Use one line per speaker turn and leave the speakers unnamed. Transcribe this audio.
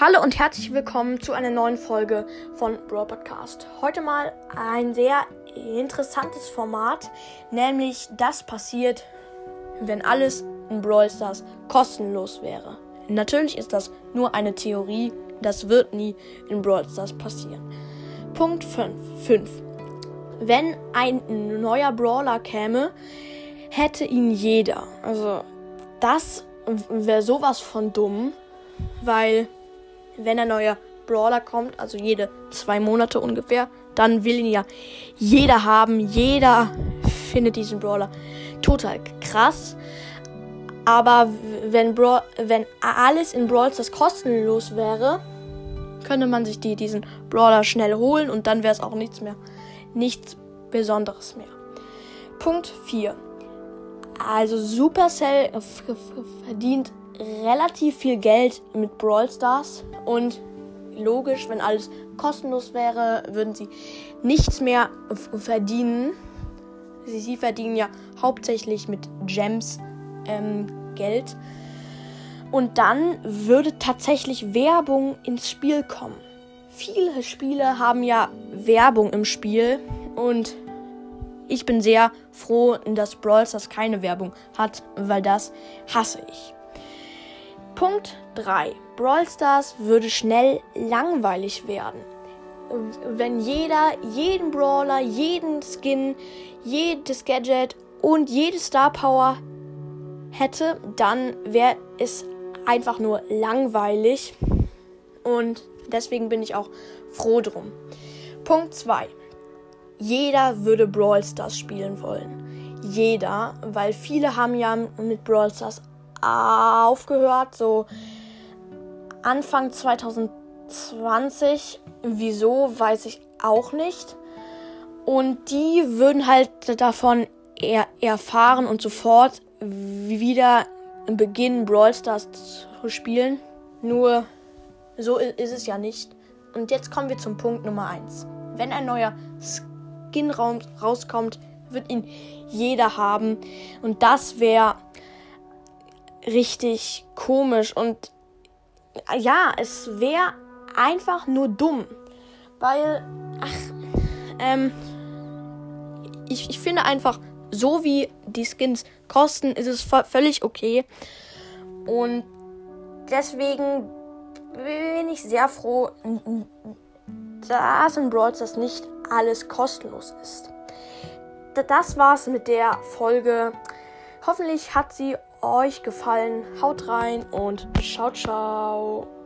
Hallo und herzlich willkommen zu einer neuen Folge von Brawl Podcast. Heute mal ein sehr interessantes Format, nämlich das passiert, wenn alles in Brawl Stars kostenlos wäre. Natürlich ist das nur eine Theorie, das wird nie in Brawl Stars passieren. Punkt 5. 5. Wenn ein neuer Brawler käme, hätte ihn jeder. Also das wäre sowas von dumm, weil wenn ein neuer Brawler kommt, also jede zwei Monate ungefähr, dann will ihn ja jeder haben. Jeder findet diesen Brawler total krass. Aber wenn, Bra wenn alles in Brawl Stars kostenlos wäre, könnte man sich die, diesen Brawler schnell holen und dann wäre es auch nichts mehr, nichts Besonderes mehr. Punkt 4. Also Supercell verdient relativ viel Geld mit Brawl Stars und logisch, wenn alles kostenlos wäre, würden sie nichts mehr verdienen. Sie, sie verdienen ja hauptsächlich mit Gems ähm, Geld. Und dann würde tatsächlich Werbung ins Spiel kommen. Viele Spiele haben ja Werbung im Spiel und ich bin sehr froh, dass Brawl Stars keine Werbung hat, weil das hasse ich. Punkt 3. Brawl Stars würde schnell langweilig werden. Wenn jeder, jeden Brawler, jeden Skin, jedes Gadget und jede Star Power hätte, dann wäre es einfach nur langweilig. Und deswegen bin ich auch froh drum. Punkt 2. Jeder würde Brawl Stars spielen wollen. Jeder, weil viele haben ja mit Brawl Stars aufgehört, so Anfang 2020. Wieso, weiß ich auch nicht. Und die würden halt davon er erfahren und sofort wieder beginnen, Brawl Stars zu spielen. Nur so ist es ja nicht. Und jetzt kommen wir zum Punkt Nummer 1. Wenn ein neuer Skin rauskommt, wird ihn jeder haben. Und das wäre richtig komisch und ja, es wäre einfach nur dumm. Weil, ach, ähm, ich, ich finde einfach, so wie die Skins kosten, ist es völlig okay. Und deswegen bin ich sehr froh, dass in Brawl Stars nicht alles kostenlos ist. Das war's mit der Folge. Hoffentlich hat sie euch gefallen. Haut rein und ciao, ciao.